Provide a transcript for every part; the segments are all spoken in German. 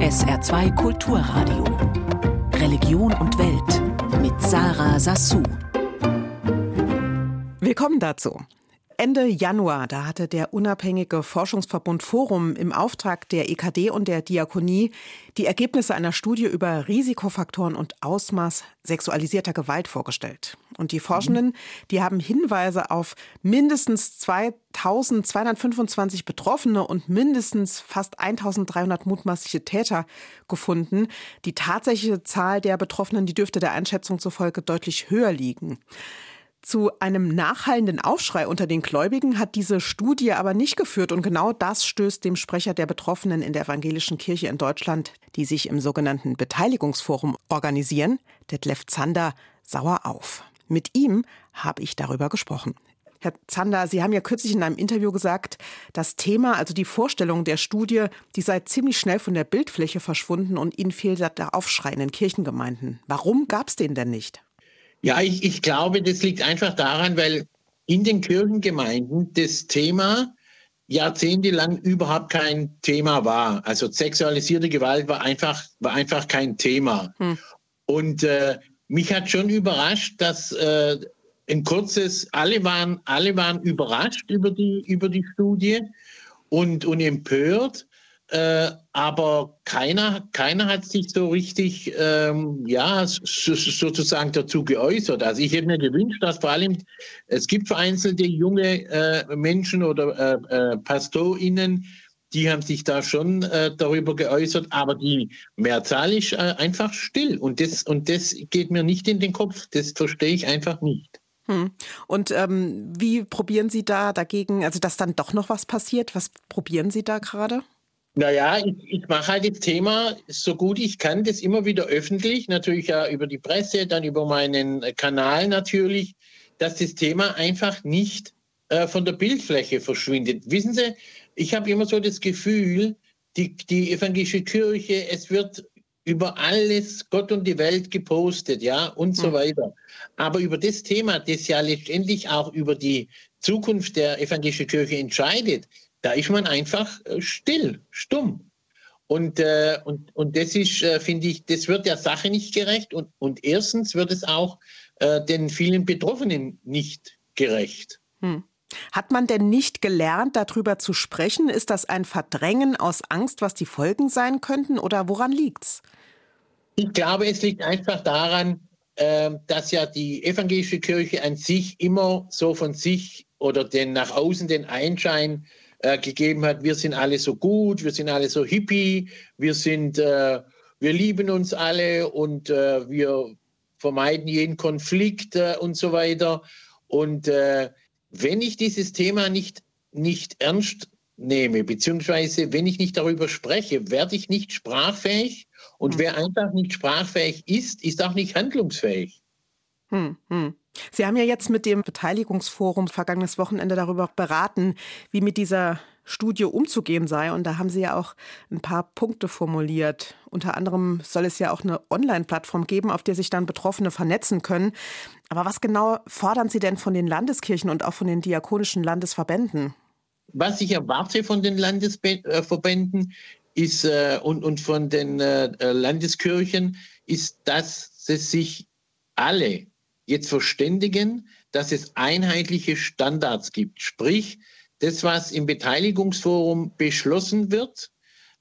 SR2 Kulturradio. Religion und Welt mit Sarah Sassou. Willkommen dazu. Ende Januar, da hatte der unabhängige Forschungsverbund Forum im Auftrag der EKD und der Diakonie die Ergebnisse einer Studie über Risikofaktoren und Ausmaß sexualisierter Gewalt vorgestellt. Und die Forschenden, die haben Hinweise auf mindestens 2225 Betroffene und mindestens fast 1300 mutmaßliche Täter gefunden. Die tatsächliche Zahl der Betroffenen, die dürfte der Einschätzung zufolge deutlich höher liegen. Zu einem nachhallenden Aufschrei unter den Gläubigen hat diese Studie aber nicht geführt und genau das stößt dem Sprecher der Betroffenen in der evangelischen Kirche in Deutschland, die sich im sogenannten Beteiligungsforum organisieren, Detlef Zander, sauer auf. Mit ihm habe ich darüber gesprochen. Herr Zander, Sie haben ja kürzlich in einem Interview gesagt, das Thema, also die Vorstellung der Studie, die sei ziemlich schnell von der Bildfläche verschwunden und Ihnen fehlt der Aufschrei in den Kirchengemeinden. Warum gab es den denn nicht? Ja, ich, ich glaube, das liegt einfach daran, weil in den Kirchengemeinden das Thema jahrzehntelang überhaupt kein Thema war. Also sexualisierte Gewalt war einfach, war einfach kein Thema. Hm. Und äh, mich hat schon überrascht, dass äh, ein kurzes, alle waren, alle waren überrascht über die, über die Studie und, und empört. Äh, aber keiner, keiner hat sich so richtig, ähm, ja, so, sozusagen dazu geäußert. Also ich hätte mir gewünscht, dass vor allem, es gibt vereinzelte junge äh, Menschen oder äh, äh, PastorInnen, die haben sich da schon äh, darüber geäußert, aber die Mehrzahl ist äh, einfach still. Und das, und das geht mir nicht in den Kopf. Das verstehe ich einfach nicht. Hm. Und ähm, wie probieren Sie da dagegen, also dass dann doch noch was passiert? Was probieren Sie da gerade? Naja, ich, ich mache halt das Thema so gut ich kann, das immer wieder öffentlich, natürlich ja über die Presse, dann über meinen Kanal natürlich, dass das Thema einfach nicht äh, von der Bildfläche verschwindet. Wissen Sie, ich habe immer so das Gefühl, die, die evangelische Kirche, es wird über alles Gott und die Welt gepostet, ja, und so mhm. weiter. Aber über das Thema, das ja letztendlich auch über die Zukunft der evangelischen Kirche entscheidet, da ist man einfach äh, still, stumm. Und, äh, und, und das ist, äh, finde ich, das wird der Sache nicht gerecht. Und, und erstens wird es auch äh, den vielen Betroffenen nicht gerecht. Hm. Hat man denn nicht gelernt, darüber zu sprechen? Ist das ein Verdrängen aus Angst, was die Folgen sein könnten? Oder woran liegt's? Ich glaube, es liegt einfach daran, dass ja die evangelische Kirche an sich immer so von sich oder den nach außen den Einschein äh, gegeben hat, wir sind alle so gut, wir sind alle so hippie, wir sind, äh, wir lieben uns alle und äh, wir vermeiden jeden Konflikt äh, und so weiter. Und äh, wenn ich dieses Thema nicht, nicht ernst nehme, beziehungsweise wenn ich nicht darüber spreche, werde ich nicht sprachfähig. Und hm. wer einfach nicht sprachfähig ist, ist auch nicht handlungsfähig. Hm, hm. Sie haben ja jetzt mit dem Beteiligungsforum vergangenes Wochenende darüber beraten, wie mit dieser Studie umzugehen sei. Und da haben Sie ja auch ein paar Punkte formuliert. Unter anderem soll es ja auch eine Online-Plattform geben, auf der sich dann Betroffene vernetzen können. Aber was genau fordern Sie denn von den Landeskirchen und auch von den diakonischen Landesverbänden? Was ich erwarte von den Landesverbänden ist, äh, und, und von den äh, Landeskirchen ist, dass sie sich alle jetzt verständigen, dass es einheitliche Standards gibt. Sprich, das, was im Beteiligungsforum beschlossen wird,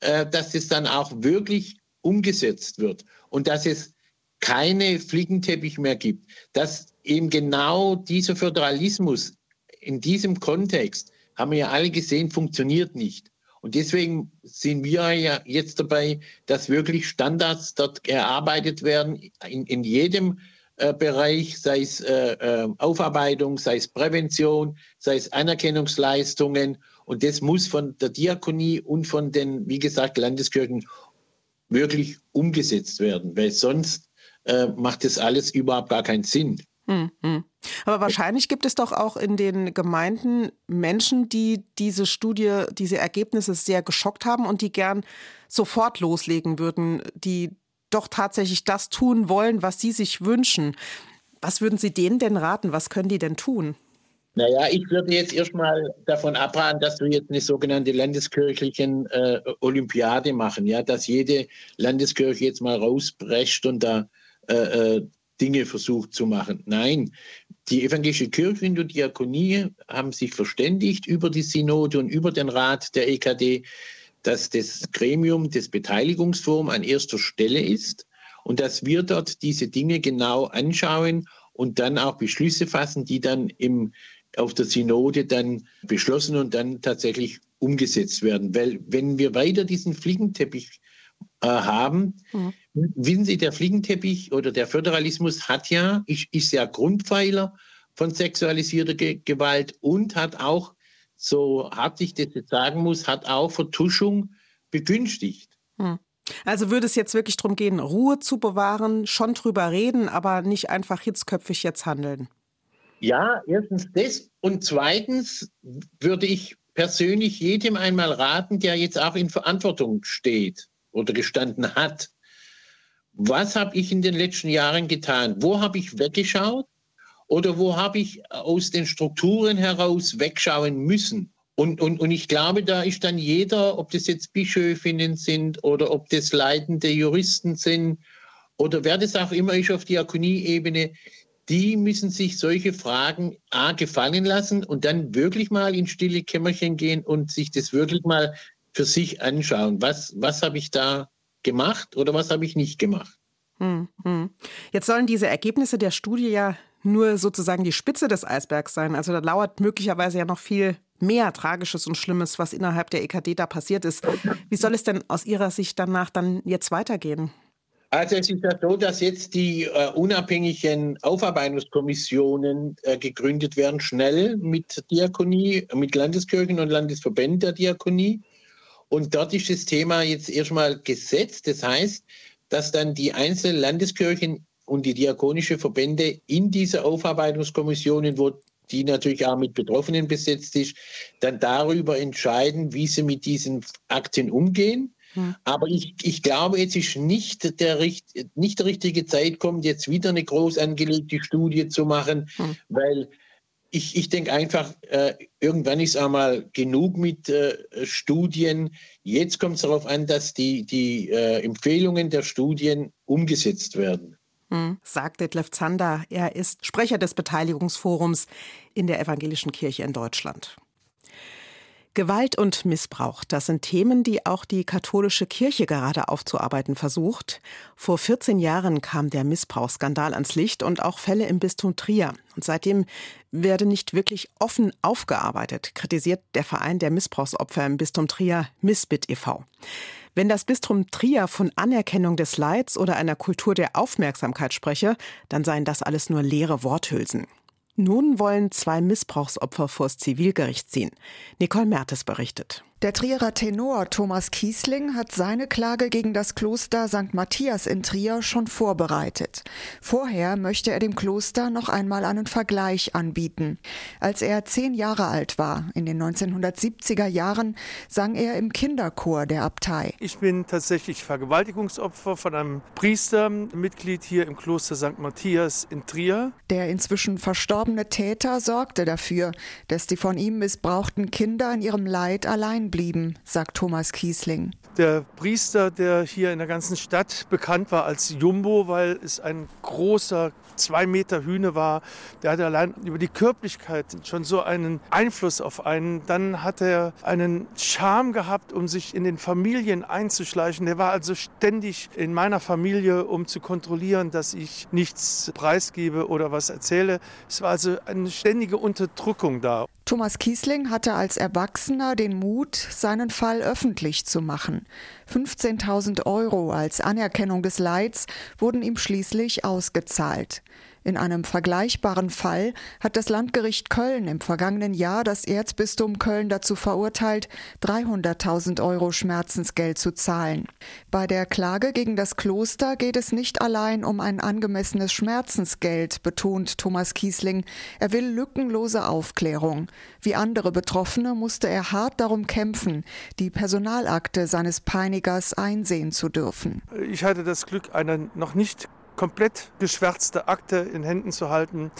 äh, dass es dann auch wirklich umgesetzt wird und dass es keine Flickenteppich mehr gibt. Dass eben genau dieser Föderalismus in diesem Kontext, haben wir ja alle gesehen, funktioniert nicht. Und deswegen sind wir ja jetzt dabei, dass wirklich Standards dort erarbeitet werden in, in jedem Bereich, sei es äh, äh, Aufarbeitung, sei es Prävention, sei es Anerkennungsleistungen. Und das muss von der Diakonie und von den, wie gesagt, Landeskirchen wirklich umgesetzt werden, weil sonst äh, macht das alles überhaupt gar keinen Sinn. Hm, hm. Aber wahrscheinlich gibt es doch auch in den Gemeinden Menschen, die diese Studie, diese Ergebnisse sehr geschockt haben und die gern sofort loslegen würden, die doch tatsächlich das tun wollen, was sie sich wünschen. Was würden Sie denen denn raten? Was können die denn tun? Naja, ich würde jetzt erstmal davon abraten, dass wir jetzt eine sogenannte landeskirchlichen äh, Olympiade machen, ja, dass jede Landeskirche jetzt mal rausbrecht und da äh, äh, Dinge versucht zu machen. Nein, die evangelische Kirche und die Diakonie haben sich verständigt über die Synode und über den Rat der EKD, dass das Gremium des Beteiligungsforums an erster Stelle ist und dass wir dort diese Dinge genau anschauen und dann auch Beschlüsse fassen, die dann im, auf der Synode dann beschlossen und dann tatsächlich umgesetzt werden. Weil wenn wir weiter diesen Flickenteppich äh, haben, mhm. wissen Sie, der Flickenteppich oder der Föderalismus hat ja, ist, ist ja Grundpfeiler von sexualisierter Ge Gewalt und hat auch, so hart ich das jetzt sagen muss, hat auch Vertuschung begünstigt. Mhm. Also würde es jetzt wirklich darum gehen, Ruhe zu bewahren, schon drüber reden, aber nicht einfach hitzköpfig jetzt handeln? Ja, erstens das. Und zweitens würde ich persönlich jedem einmal raten, der jetzt auch in Verantwortung steht oder gestanden hat. Was habe ich in den letzten Jahren getan? Wo habe ich weggeschaut? Oder wo habe ich aus den Strukturen heraus wegschauen müssen? Und, und, und ich glaube, da ist dann jeder, ob das jetzt Bischöfinnen sind oder ob das leitende Juristen sind oder wer das auch immer ist auf Diakonieebene, die müssen sich solche Fragen A gefallen lassen und dann wirklich mal in stille Kämmerchen gehen und sich das wirklich mal für sich anschauen. Was, was habe ich da gemacht oder was habe ich nicht gemacht? Hm, hm. Jetzt sollen diese Ergebnisse der Studie ja nur sozusagen die Spitze des Eisbergs sein. Also da lauert möglicherweise ja noch viel mehr Tragisches und Schlimmes, was innerhalb der EKD da passiert ist. Wie soll es denn aus Ihrer Sicht danach dann jetzt weitergehen? Also es ist ja so, dass jetzt die äh, unabhängigen Aufarbeitungskommissionen äh, gegründet werden, schnell mit Diakonie, mit Landeskirchen und Landesverbänden der Diakonie. Und dort ist das Thema jetzt erstmal gesetzt. Das heißt, dass dann die einzelnen Landeskirchen und die diakonische Verbände in diese Aufarbeitungskommissionen, wo die natürlich auch mit Betroffenen besetzt ist, dann darüber entscheiden, wie sie mit diesen Akten umgehen. Hm. Aber ich, ich glaube, jetzt ist nicht der, nicht der richtige Zeitpunkt, jetzt wieder eine groß angelegte Studie zu machen, hm. weil ich, ich denke einfach, äh, irgendwann ist einmal genug mit äh, Studien. Jetzt kommt es darauf an, dass die, die äh, Empfehlungen der Studien umgesetzt werden. Hm, sagt Detlef Zander. Er ist Sprecher des Beteiligungsforums in der Evangelischen Kirche in Deutschland. Gewalt und Missbrauch, das sind Themen, die auch die katholische Kirche gerade aufzuarbeiten versucht. Vor 14 Jahren kam der Missbrauchsskandal ans Licht und auch Fälle im Bistum Trier. Und seitdem werde nicht wirklich offen aufgearbeitet, kritisiert der Verein der Missbrauchsopfer im Bistum Trier, Missbit e.V. Wenn das Bistum Trier von Anerkennung des Leids oder einer Kultur der Aufmerksamkeit spreche, dann seien das alles nur leere Worthülsen. Nun wollen zwei Missbrauchsopfer vors Zivilgericht ziehen. Nicole Mertes berichtet. Der Trierer Tenor Thomas Kiesling hat seine Klage gegen das Kloster St. Matthias in Trier schon vorbereitet. Vorher möchte er dem Kloster noch einmal einen Vergleich anbieten. Als er zehn Jahre alt war, in den 1970er Jahren, sang er im Kinderchor der Abtei. Ich bin tatsächlich Vergewaltigungsopfer von einem Priester, Mitglied hier im Kloster St. Matthias in Trier. Der inzwischen verstorbene Täter sorgte dafür, dass die von ihm missbrauchten Kinder in ihrem Leid allein blieben, sagt Thomas Kiesling. Der Priester, der hier in der ganzen Stadt bekannt war als Jumbo, weil es ein großer zwei Meter Hühne war, der hatte allein über die Körperlichkeit schon so einen Einfluss auf einen. Dann hat er einen Charme gehabt, um sich in den Familien einzuschleichen. Der war also ständig in meiner Familie, um zu kontrollieren, dass ich nichts preisgebe oder was erzähle. Es war also eine ständige Unterdrückung da. Thomas Kiesling hatte als Erwachsener den Mut, seinen Fall öffentlich zu machen. 15.000 Euro als Anerkennung des Leids wurden ihm schließlich ausgezahlt. In einem vergleichbaren Fall hat das Landgericht Köln im vergangenen Jahr das Erzbistum Köln dazu verurteilt, 300.000 Euro Schmerzensgeld zu zahlen. Bei der Klage gegen das Kloster geht es nicht allein um ein angemessenes Schmerzensgeld, betont Thomas Kiesling. Er will lückenlose Aufklärung. Wie andere Betroffene musste er hart darum kämpfen, die Personalakte seines Peinigers einsehen zu dürfen. Ich hatte das Glück, eine noch nicht komplett geschwärzte Akte in Händen zu halten.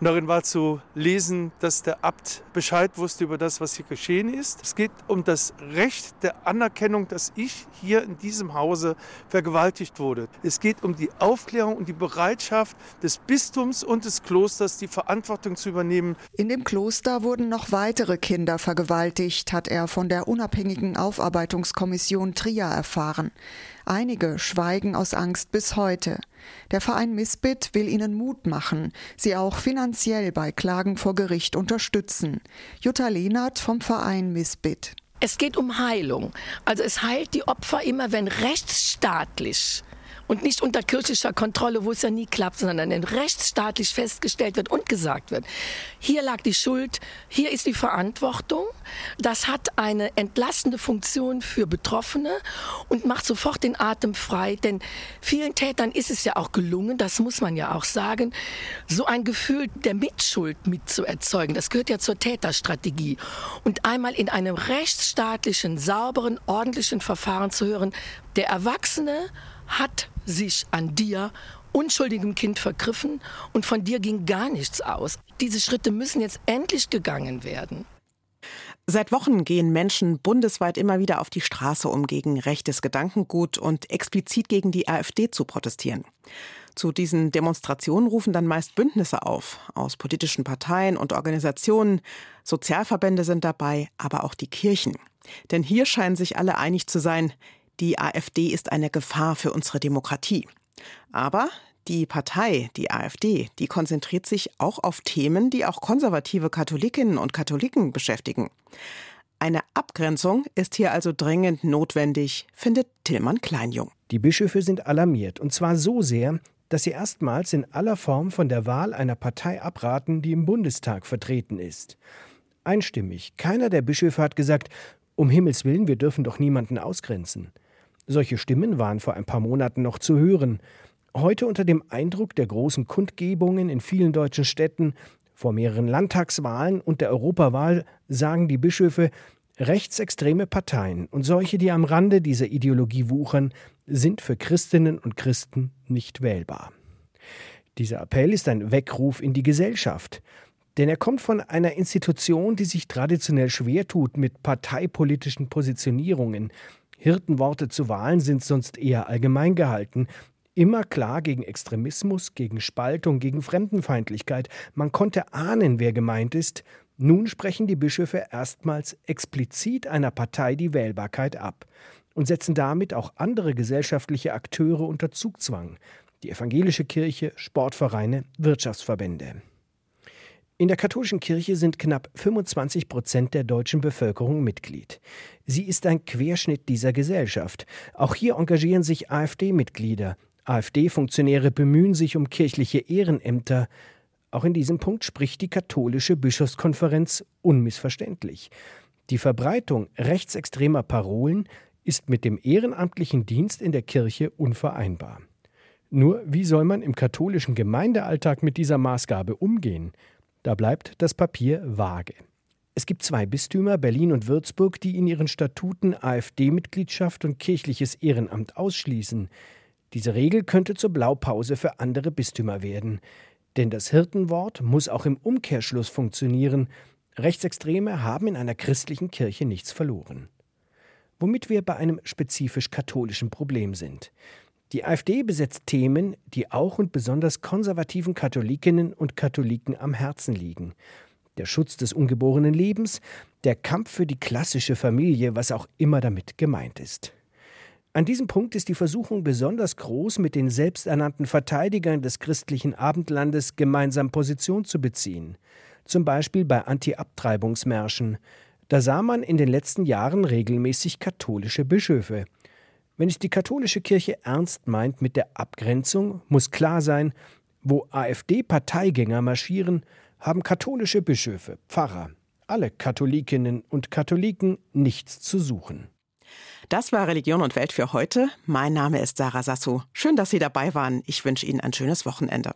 darin war zu lesen, dass der Abt Bescheid wusste über das, was hier geschehen ist. Es geht um das Recht der Anerkennung, dass ich hier in diesem Hause vergewaltigt wurde. Es geht um die Aufklärung und die Bereitschaft des Bistums und des Klosters, die Verantwortung zu übernehmen. In dem Kloster wurden noch weitere Kinder vergewaltigt, hat er von der unabhängigen Aufarbeitungskommission Trier erfahren. Einige schweigen aus Angst bis heute. Der Verein Misbit will ihnen Mut machen, sie auch finanziell bei Klagen vor Gericht unterstützen. Jutta Lehnert vom Verein Misbit. Es geht um Heilung. Also es heilt die Opfer immer, wenn rechtsstaatlich und nicht unter kirchlicher Kontrolle, wo es ja nie klappt, sondern wenn rechtsstaatlich festgestellt wird und gesagt wird, hier lag die Schuld, hier ist die Verantwortung. Das hat eine entlastende Funktion für Betroffene und macht sofort den Atem frei, denn vielen Tätern ist es ja auch gelungen, das muss man ja auch sagen, so ein Gefühl der Mitschuld mitzuerzeugen. Das gehört ja zur Täterstrategie. Und einmal in einem rechtsstaatlichen, sauberen, ordentlichen Verfahren zu hören, der Erwachsene hat sich an dir, unschuldigem Kind, vergriffen und von dir ging gar nichts aus. Diese Schritte müssen jetzt endlich gegangen werden. Seit Wochen gehen Menschen bundesweit immer wieder auf die Straße, um gegen rechtes Gedankengut und explizit gegen die AfD zu protestieren. Zu diesen Demonstrationen rufen dann meist Bündnisse auf, aus politischen Parteien und Organisationen. Sozialverbände sind dabei, aber auch die Kirchen. Denn hier scheinen sich alle einig zu sein, die AfD ist eine Gefahr für unsere Demokratie. Aber die Partei, die AfD, die konzentriert sich auch auf Themen, die auch konservative Katholikinnen und Katholiken beschäftigen. Eine Abgrenzung ist hier also dringend notwendig, findet Tillmann Kleinjung. Die Bischöfe sind alarmiert, und zwar so sehr, dass sie erstmals in aller Form von der Wahl einer Partei abraten, die im Bundestag vertreten ist. Einstimmig. Keiner der Bischöfe hat gesagt, um Himmels willen, wir dürfen doch niemanden ausgrenzen. Solche Stimmen waren vor ein paar Monaten noch zu hören. Heute unter dem Eindruck der großen Kundgebungen in vielen deutschen Städten, vor mehreren Landtagswahlen und der Europawahl sagen die Bischöfe, rechtsextreme Parteien und solche, die am Rande dieser Ideologie wuchern, sind für Christinnen und Christen nicht wählbar. Dieser Appell ist ein Weckruf in die Gesellschaft, denn er kommt von einer Institution, die sich traditionell schwer tut mit parteipolitischen Positionierungen, Hirtenworte zu Wahlen sind sonst eher allgemein gehalten. Immer klar gegen Extremismus, gegen Spaltung, gegen Fremdenfeindlichkeit. Man konnte ahnen, wer gemeint ist. Nun sprechen die Bischöfe erstmals explizit einer Partei die Wählbarkeit ab und setzen damit auch andere gesellschaftliche Akteure unter Zugzwang. Die evangelische Kirche, Sportvereine, Wirtschaftsverbände. In der katholischen Kirche sind knapp 25 Prozent der deutschen Bevölkerung Mitglied. Sie ist ein Querschnitt dieser Gesellschaft. Auch hier engagieren sich AfD-Mitglieder. AfD-Funktionäre bemühen sich um kirchliche Ehrenämter. Auch in diesem Punkt spricht die katholische Bischofskonferenz unmissverständlich. Die Verbreitung rechtsextremer Parolen ist mit dem ehrenamtlichen Dienst in der Kirche unvereinbar. Nur wie soll man im katholischen Gemeindealltag mit dieser Maßgabe umgehen? Da bleibt das Papier vage. Es gibt zwei Bistümer, Berlin und Würzburg, die in ihren Statuten AfD-Mitgliedschaft und kirchliches Ehrenamt ausschließen. Diese Regel könnte zur Blaupause für andere Bistümer werden. Denn das Hirtenwort muss auch im Umkehrschluss funktionieren. Rechtsextreme haben in einer christlichen Kirche nichts verloren. Womit wir bei einem spezifisch katholischen Problem sind. Die AfD besetzt Themen, die auch und besonders konservativen Katholikinnen und Katholiken am Herzen liegen. Der Schutz des ungeborenen Lebens, der Kampf für die klassische Familie, was auch immer damit gemeint ist. An diesem Punkt ist die Versuchung besonders groß, mit den selbsternannten Verteidigern des christlichen Abendlandes gemeinsam Position zu beziehen. Zum Beispiel bei Anti-Abtreibungsmärschen. Da sah man in den letzten Jahren regelmäßig katholische Bischöfe. Wenn es die katholische Kirche ernst meint mit der Abgrenzung, muss klar sein, wo AfD-Parteigänger marschieren, haben katholische Bischöfe, Pfarrer, alle Katholikinnen und Katholiken nichts zu suchen. Das war Religion und Welt für heute. Mein Name ist Sarah Sassou. Schön, dass Sie dabei waren. Ich wünsche Ihnen ein schönes Wochenende.